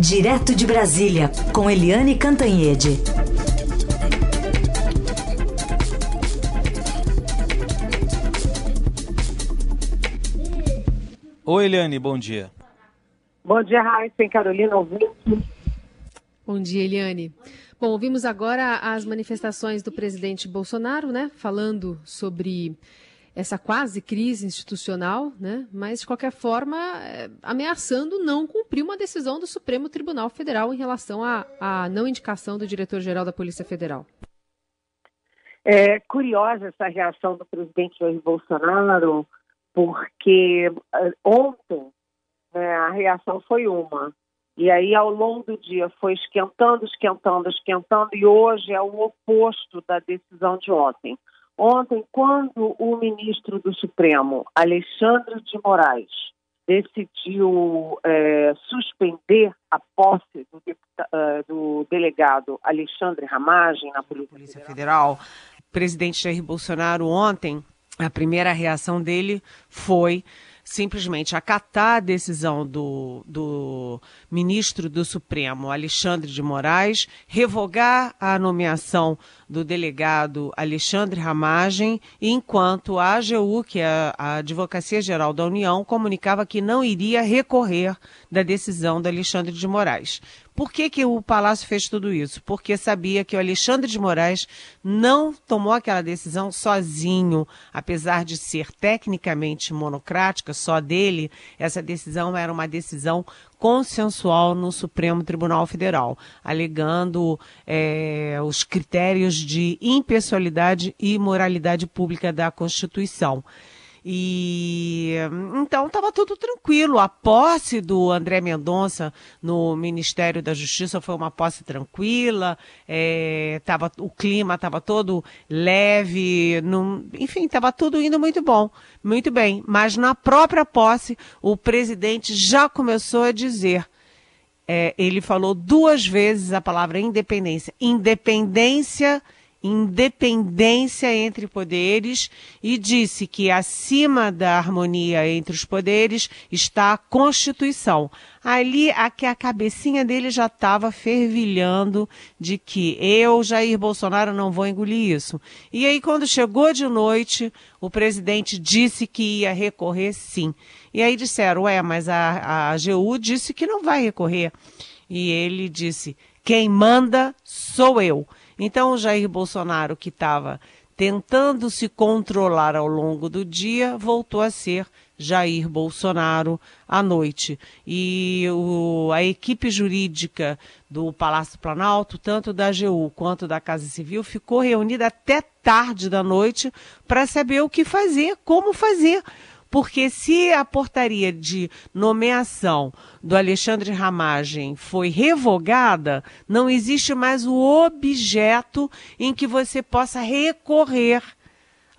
Direto de Brasília, com Eliane Cantanhede. Oi, Eliane, bom dia. Bom dia, Raíssa Carolina, ouvinte. Bom dia, Eliane. Bom, ouvimos agora as manifestações do presidente Bolsonaro, né, falando sobre essa quase crise institucional, né, mas de qualquer forma é, ameaçando não cumprir uma decisão do Supremo Tribunal Federal em relação à, à não indicação do diretor-geral da Polícia Federal. É curiosa essa reação do presidente Jair Bolsonaro, porque uh, ontem né, a reação foi uma, e aí, ao longo do dia, foi esquentando, esquentando, esquentando, e hoje é o oposto da decisão de ontem. Ontem, quando o ministro do Supremo, Alexandre de Moraes, decidiu é, suspender a posse do, uh, do, delegado Alexandre Ramagem na Polícia, Polícia Federal, o presidente Jair Bolsonaro ontem, a primeira reação dele foi simplesmente acatar a decisão do, do ministro do Supremo, Alexandre de Moraes, revogar a nomeação do delegado Alexandre Ramagem, enquanto a AGU, que é a Advocacia Geral da União, comunicava que não iria recorrer da decisão do Alexandre de Moraes. Por que, que o Palácio fez tudo isso? Porque sabia que o Alexandre de Moraes não tomou aquela decisão sozinho, apesar de ser tecnicamente monocrática, só dele, essa decisão era uma decisão consensual no Supremo Tribunal Federal, alegando é, os critérios de impessoalidade e moralidade pública da Constituição. E então estava tudo tranquilo. A posse do André Mendonça no Ministério da Justiça foi uma posse tranquila. É, tava, o clima estava todo leve, num, enfim, estava tudo indo muito bom, muito bem. Mas na própria posse, o presidente já começou a dizer. É, ele falou duas vezes a palavra independência. Independência independência entre poderes e disse que acima da harmonia entre os poderes está a Constituição. Ali a, a cabecinha dele já estava fervilhando de que eu, Jair Bolsonaro, não vou engolir isso. E aí, quando chegou de noite, o presidente disse que ia recorrer sim. E aí disseram, ué, mas a, a AGU disse que não vai recorrer. E ele disse, quem manda sou eu. Então, o Jair Bolsonaro, que estava tentando se controlar ao longo do dia, voltou a ser Jair Bolsonaro à noite. E o, a equipe jurídica do Palácio Planalto, tanto da AGU quanto da Casa Civil, ficou reunida até tarde da noite para saber o que fazer, como fazer porque se a portaria de nomeação do Alexandre Ramagem foi revogada, não existe mais o objeto em que você possa recorrer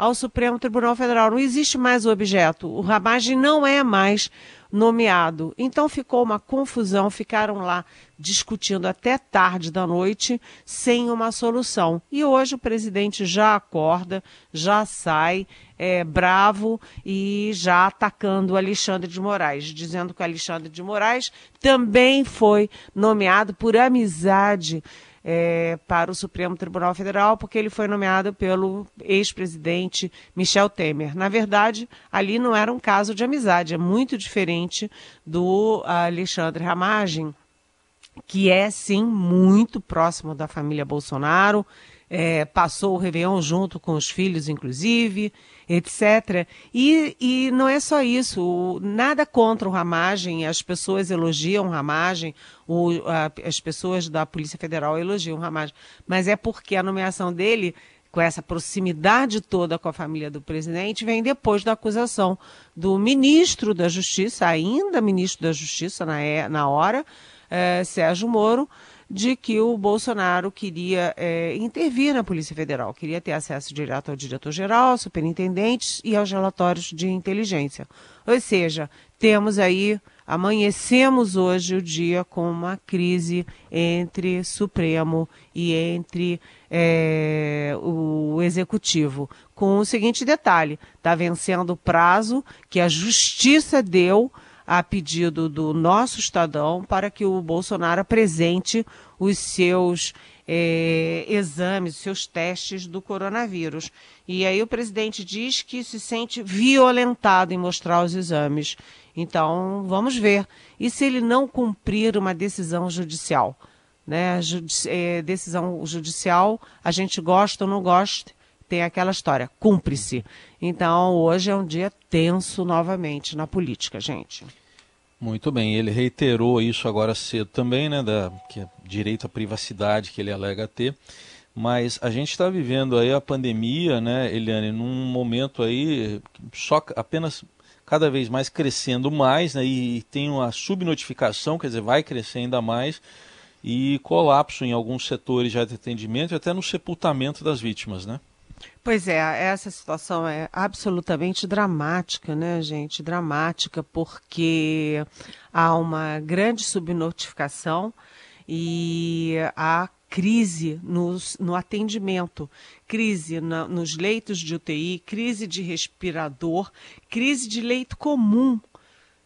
ao Supremo Tribunal Federal. Não existe mais o objeto. O Ramagem não é mais nomeado. Então ficou uma confusão, ficaram lá discutindo até tarde da noite sem uma solução. E hoje o presidente já acorda, já sai é, bravo e já atacando Alexandre de Moraes, dizendo que o Alexandre de Moraes também foi nomeado por amizade é, para o Supremo Tribunal Federal, porque ele foi nomeado pelo ex-presidente Michel Temer. Na verdade, ali não era um caso de amizade, é muito diferente do Alexandre Ramagem, que é sim muito próximo da família Bolsonaro, é, passou o Réveillon junto com os filhos, inclusive, etc. E, e não é só isso, nada contra o Ramagem, as pessoas elogiam o Ramagem, o, a, as pessoas da Polícia Federal elogiam o Ramagem, mas é porque a nomeação dele com essa proximidade toda com a família do presidente, vem depois da acusação do ministro da Justiça, ainda ministro da Justiça na, é, na hora, é, Sérgio Moro, de que o Bolsonaro queria é, intervir na Polícia Federal, queria ter acesso direto ao diretor-geral, superintendentes e aos relatórios de inteligência. Ou seja, temos aí, amanhecemos hoje o dia com uma crise entre Supremo e entre é, o Executivo. Com o seguinte detalhe: está vencendo o prazo que a Justiça deu a pedido do nosso Estadão para que o Bolsonaro apresente os seus é, exames, os seus testes do coronavírus. E aí o presidente diz que se sente violentado em mostrar os exames. Então, vamos ver. E se ele não cumprir uma decisão judicial? Né? É, decisão judicial, a gente gosta ou não gosta, tem aquela história, cumpre-se. Então, hoje é um dia tenso novamente na política, gente. Muito bem, ele reiterou isso agora cedo também, né, da é direito à privacidade que ele alega ter. Mas a gente está vivendo aí a pandemia, né, Eliane, num momento aí só apenas cada vez mais crescendo mais, né, e tem uma subnotificação, quer dizer, vai crescer ainda mais, e colapso em alguns setores de atendimento e até no sepultamento das vítimas, né? Pois é, essa situação é absolutamente dramática, né, gente? Dramática, porque há uma grande subnotificação e há crise nos, no atendimento, crise na, nos leitos de UTI, crise de respirador, crise de leito comum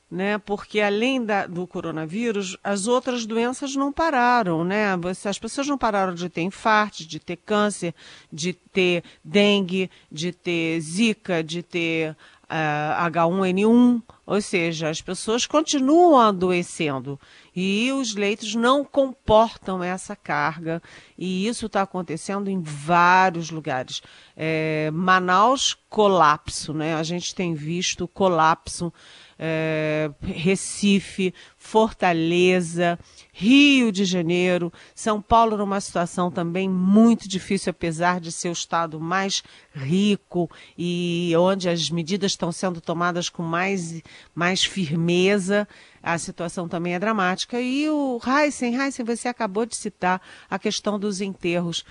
né? Porque além da, do coronavírus, as outras doenças não pararam, né? As pessoas não pararam de ter infarto, de ter câncer, de ter dengue, de ter zika, de ter uh, eh, H1N1, ou seja, as pessoas continuam adoecendo e os leitos não comportam essa carga e isso está acontecendo em vários lugares. É, Manaus colapso, né? A gente tem visto colapso é, Recife, Fortaleza, Rio de Janeiro, São Paulo numa situação também muito difícil, apesar de ser o estado mais rico e onde as medidas estão sendo tomadas com mais, mais firmeza. A situação também é dramática. E o Heisen, Heisen, você acabou de citar a questão dos enterros.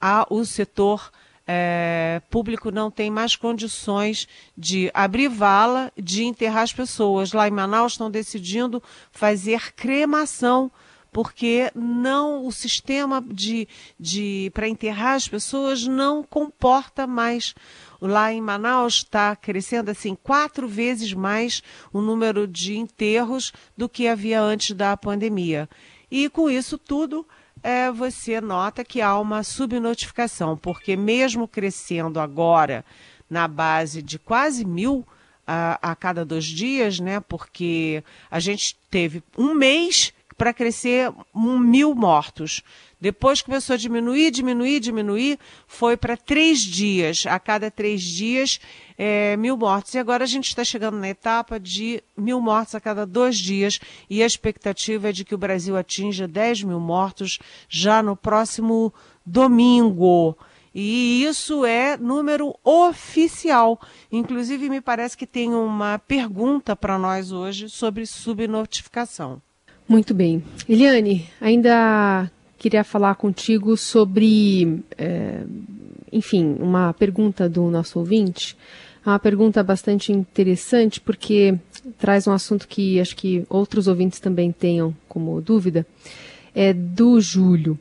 Há o setor é, público não tem mais condições de abrir vala, de enterrar as pessoas. Lá em Manaus estão decidindo fazer cremação porque não o sistema de, de para enterrar as pessoas não comporta mais. Lá em Manaus está crescendo assim quatro vezes mais o número de enterros do que havia antes da pandemia. E com isso tudo é, você nota que há uma subnotificação, porque mesmo crescendo agora na base de quase mil a, a cada dois dias, né? Porque a gente teve um mês para crescer um mil mortos. Depois começou a diminuir, diminuir, diminuir, foi para três dias. A cada três dias, é, mil mortos. E agora a gente está chegando na etapa de mil mortos a cada dois dias. E a expectativa é de que o Brasil atinja 10 mil mortos já no próximo domingo. E isso é número oficial. Inclusive, me parece que tem uma pergunta para nós hoje sobre subnotificação. Muito bem. Eliane, ainda queria falar contigo sobre, é, enfim, uma pergunta do nosso ouvinte. É uma pergunta bastante interessante porque traz um assunto que acho que outros ouvintes também tenham como dúvida. É do Júlio.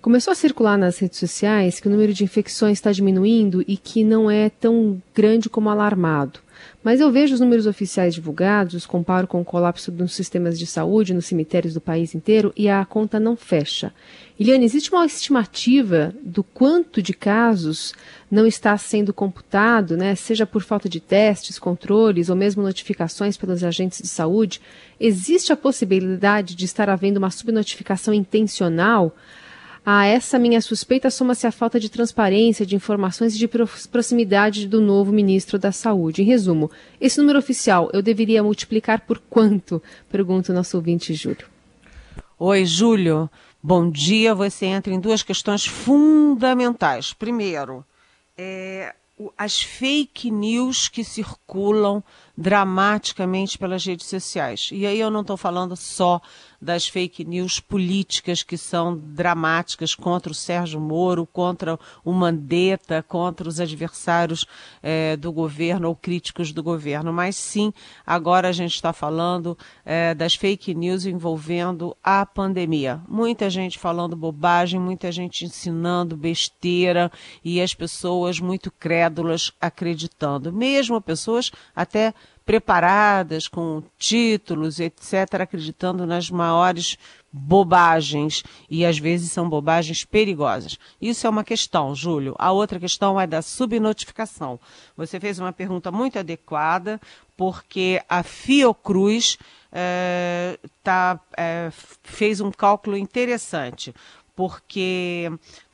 Começou a circular nas redes sociais que o número de infecções está diminuindo e que não é tão grande como alarmado. Mas eu vejo os números oficiais divulgados, comparo com o colapso dos sistemas de saúde nos cemitérios do país inteiro e a conta não fecha. Eliane, existe uma estimativa do quanto de casos não está sendo computado, né, seja por falta de testes, controles ou mesmo notificações pelos agentes de saúde? Existe a possibilidade de estar havendo uma subnotificação intencional? A essa minha suspeita soma-se a falta de transparência, de informações e de proximidade do novo ministro da Saúde. Em resumo, esse número oficial eu deveria multiplicar por quanto? Pergunta o nosso ouvinte Júlio. Oi, Júlio. Bom dia. Você entra em duas questões fundamentais. Primeiro, é, as fake news que circulam dramaticamente pelas redes sociais. E aí eu não estou falando só das fake news políticas que são dramáticas contra o Sérgio Moro, contra o Mandetta, contra os adversários é, do governo ou críticos do governo, mas sim, agora a gente está falando é, das fake news envolvendo a pandemia. Muita gente falando bobagem, muita gente ensinando besteira e as pessoas muito crédulas acreditando, mesmo pessoas até preparadas com títulos, etc., acreditando nas maiores bobagens e às vezes são bobagens perigosas. Isso é uma questão, Júlio. A outra questão é da subnotificação. Você fez uma pergunta muito adequada, porque a Fiocruz é, tá, é, fez um cálculo interessante, porque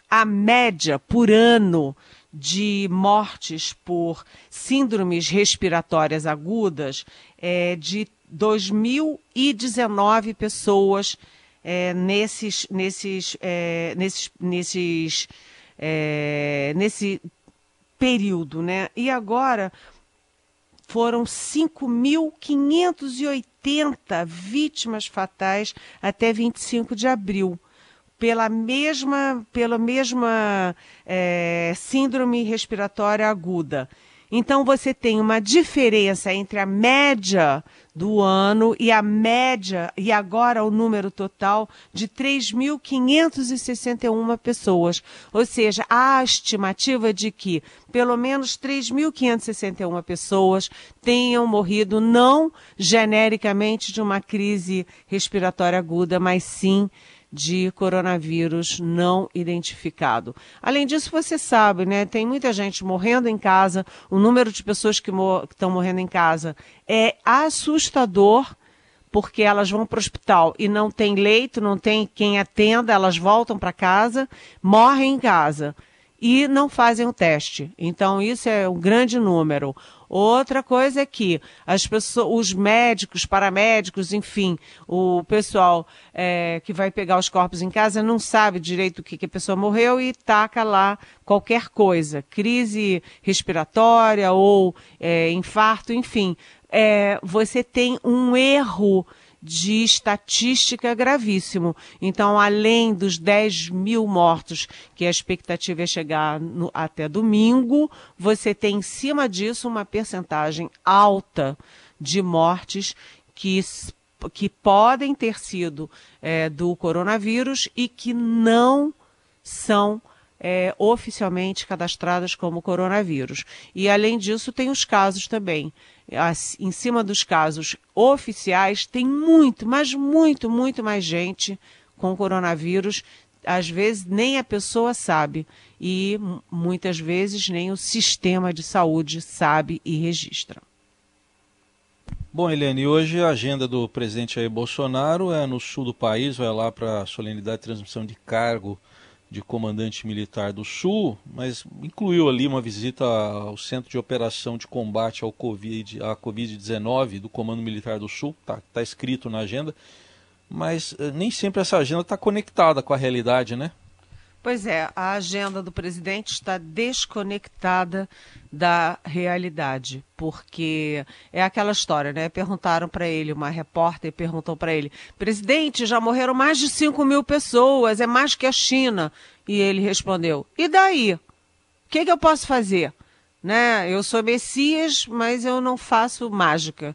a média por ano de mortes por síndromes respiratórias agudas é de 2.019 pessoas é, nesses, nesses, é, nesses, nesses, é, nesse período, né? E agora foram 5.580 vítimas fatais até 25 de abril pela mesma, pela mesma é, síndrome respiratória aguda. Então você tem uma diferença entre a média do ano e a média, e agora o número total, de 3.561 pessoas. Ou seja, há a estimativa de que pelo menos 3.561 pessoas tenham morrido não genericamente de uma crise respiratória aguda, mas sim de coronavírus não identificado. Além disso, você sabe, né? Tem muita gente morrendo em casa, o número de pessoas que estão morrendo em casa é assustador, porque elas vão para o hospital e não tem leito, não tem quem atenda, elas voltam para casa, morrem em casa e não fazem o teste. Então, isso é um grande número. Outra coisa é que as pessoas, os médicos, paramédicos, enfim, o pessoal é, que vai pegar os corpos em casa não sabe direito o que, que a pessoa morreu e taca lá qualquer coisa, crise respiratória ou é, infarto, enfim. É, você tem um erro de estatística gravíssimo. Então, além dos 10 mil mortos, que a expectativa é chegar no, até domingo, você tem em cima disso uma percentagem alta de mortes que, que podem ter sido é, do coronavírus e que não são é, oficialmente cadastradas como coronavírus. E, além disso, tem os casos também em cima dos casos oficiais, tem muito, mas muito, muito mais gente com coronavírus. Às vezes nem a pessoa sabe e muitas vezes nem o sistema de saúde sabe e registra. Bom, Helene, hoje a agenda do presidente Jair Bolsonaro é no sul do país, vai lá para a solenidade de transmissão de cargo de comandante militar do Sul, mas incluiu ali uma visita ao Centro de Operação de Combate ao COVID, à Covid-19 do Comando Militar do Sul, está tá escrito na agenda, mas eh, nem sempre essa agenda está conectada com a realidade, né? Pois é, a agenda do presidente está desconectada da realidade, porque é aquela história, né? Perguntaram para ele, uma repórter perguntou para ele: presidente, já morreram mais de 5 mil pessoas, é mais que a China. E ele respondeu: e daí? O que, que eu posso fazer? Né? Eu sou Messias, mas eu não faço mágica.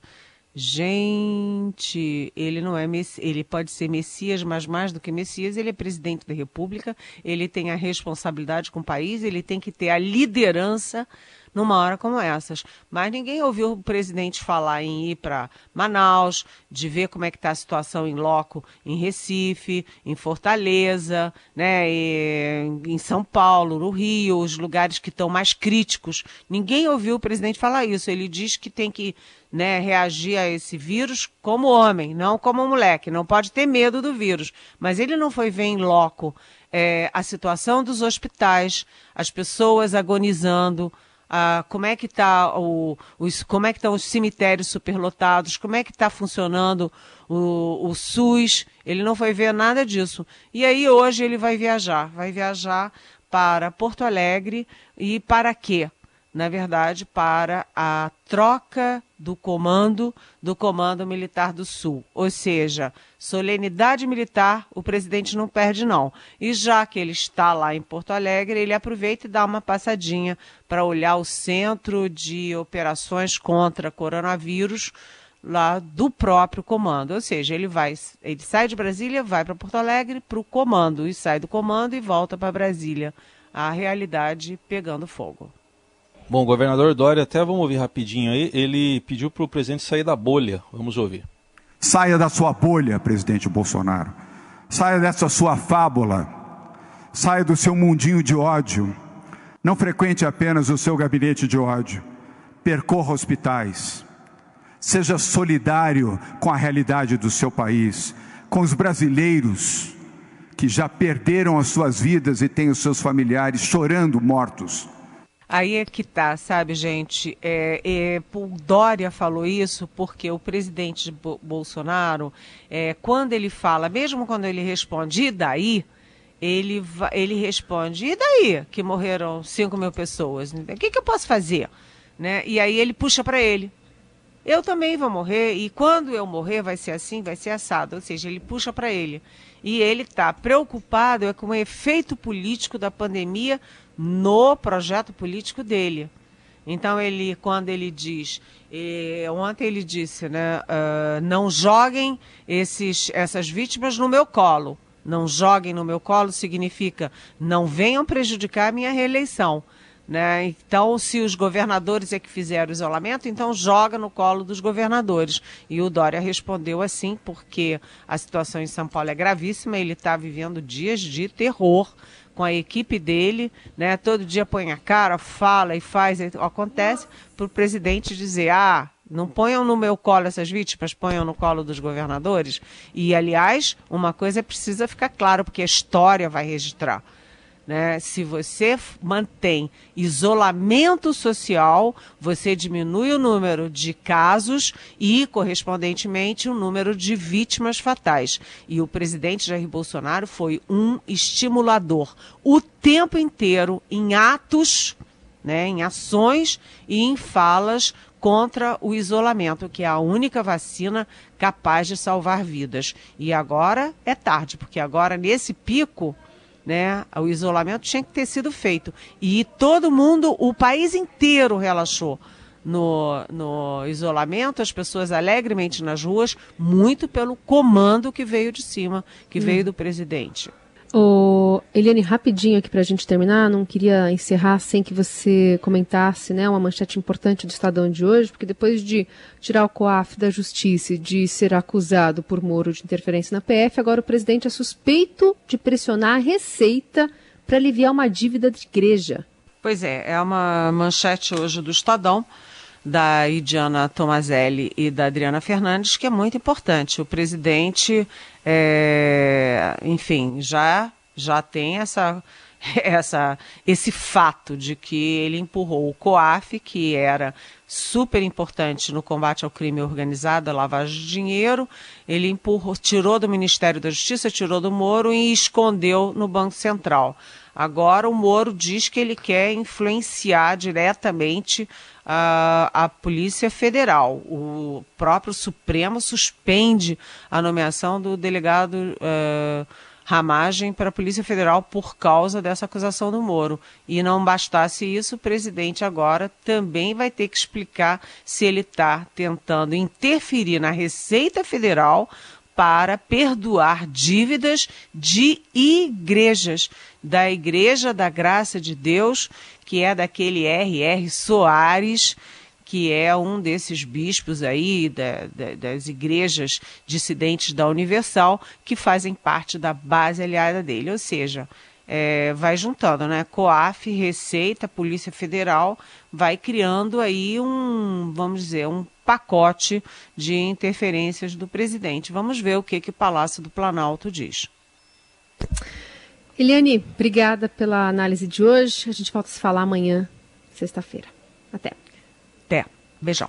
Gente, ele não é ele pode ser Messias, mas mais do que Messias, ele é presidente da República, ele tem a responsabilidade com o país, ele tem que ter a liderança numa hora como essas. Mas ninguém ouviu o presidente falar em ir para Manaus, de ver como é que está a situação em loco em Recife, em Fortaleza, né, em São Paulo, no Rio, os lugares que estão mais críticos. Ninguém ouviu o presidente falar isso. Ele diz que tem que né, reagir a esse vírus como homem, não como moleque. Não pode ter medo do vírus. Mas ele não foi ver em loco é, a situação dos hospitais, as pessoas agonizando, como é que tá os, como é que estão os cemitérios superlotados, como é que está funcionando o, o SUS. Ele não foi ver nada disso. E aí hoje ele vai viajar, vai viajar para Porto Alegre e para quê? Na verdade, para a troca do comando do Comando Militar do Sul. Ou seja, solenidade militar, o presidente não perde, não. E já que ele está lá em Porto Alegre, ele aproveita e dá uma passadinha para olhar o centro de operações contra coronavírus lá do próprio comando. Ou seja, ele vai, ele sai de Brasília, vai para Porto Alegre para o comando, e sai do comando e volta para Brasília. A realidade pegando fogo. Bom, o governador Dória, até vamos ouvir rapidinho aí, ele pediu para o presidente sair da bolha. Vamos ouvir. Saia da sua bolha, presidente Bolsonaro. Saia dessa sua fábula. Saia do seu mundinho de ódio. Não frequente apenas o seu gabinete de ódio. Percorra hospitais. Seja solidário com a realidade do seu país, com os brasileiros que já perderam as suas vidas e têm os seus familiares chorando mortos. Aí é que tá, sabe, gente? É, é, o Dória falou isso porque o presidente Bolsonaro, é, quando ele fala, mesmo quando ele responde, e daí? Ele, ele responde, e daí que morreram 5 mil pessoas? O que, que eu posso fazer? Né? E aí ele puxa para ele. Eu também vou morrer, e quando eu morrer vai ser assim, vai ser assado. Ou seja, ele puxa para ele. E ele está preocupado é com o efeito político da pandemia no projeto político dele. Então ele, quando ele diz, eh, ontem ele disse, né, uh, não joguem esses, essas vítimas no meu colo. Não joguem no meu colo significa não venham prejudicar a minha reeleição. Né? Então, se os governadores é que fizeram o isolamento, então joga no colo dos governadores. E o Dória respondeu assim, porque a situação em São Paulo é gravíssima, ele está vivendo dias de terror com a equipe dele, né? Todo dia põe a cara, fala e faz, acontece para o presidente dizer, ah, não ponham no meu colo essas vítimas, ponham no colo dos governadores. E, aliás, uma coisa precisa ficar claro, porque a história vai registrar. Né? Se você mantém isolamento social, você diminui o número de casos e, correspondentemente, o número de vítimas fatais. E o presidente Jair Bolsonaro foi um estimulador o tempo inteiro em atos, né, em ações e em falas contra o isolamento, que é a única vacina capaz de salvar vidas. E agora é tarde, porque agora nesse pico né? O isolamento tinha que ter sido feito. E todo mundo, o país inteiro relaxou no, no isolamento, as pessoas alegremente nas ruas, muito pelo comando que veio de cima, que hum. veio do presidente. Oh, Eliane, rapidinho aqui para a gente terminar, não queria encerrar sem que você comentasse né, uma manchete importante do Estadão de hoje, porque depois de tirar o COAF da justiça e de ser acusado por Moro de interferência na PF, agora o presidente é suspeito de pressionar a Receita para aliviar uma dívida de igreja. Pois é, é uma manchete hoje do Estadão da Idiana Tomazelli e da Adriana Fernandes, que é muito importante. O presidente, é, enfim, já, já tem essa, essa, esse fato de que ele empurrou o COAF, que era super importante no combate ao crime organizado, a lavagem de dinheiro, ele empurrou, tirou do Ministério da Justiça, tirou do Moro e escondeu no Banco Central. Agora o Moro diz que ele quer influenciar diretamente a, a Polícia Federal. O próprio Supremo suspende a nomeação do delegado uh, Ramagem para a Polícia Federal por causa dessa acusação do Moro. E não bastasse isso, o presidente agora também vai ter que explicar se ele está tentando interferir na Receita Federal para perdoar dívidas de igrejas, da Igreja da Graça de Deus, que é daquele R.R. Soares, que é um desses bispos aí da, da, das igrejas dissidentes da Universal, que fazem parte da base aliada dele. Ou seja, é, vai juntando, né? COAF, Receita, Polícia Federal, vai criando aí um, vamos dizer, um pacote de interferências do presidente. Vamos ver o que, que o Palácio do Planalto diz. Eliane, obrigada pela análise de hoje. A gente volta a se falar amanhã, sexta-feira. Até. Até. Beijão.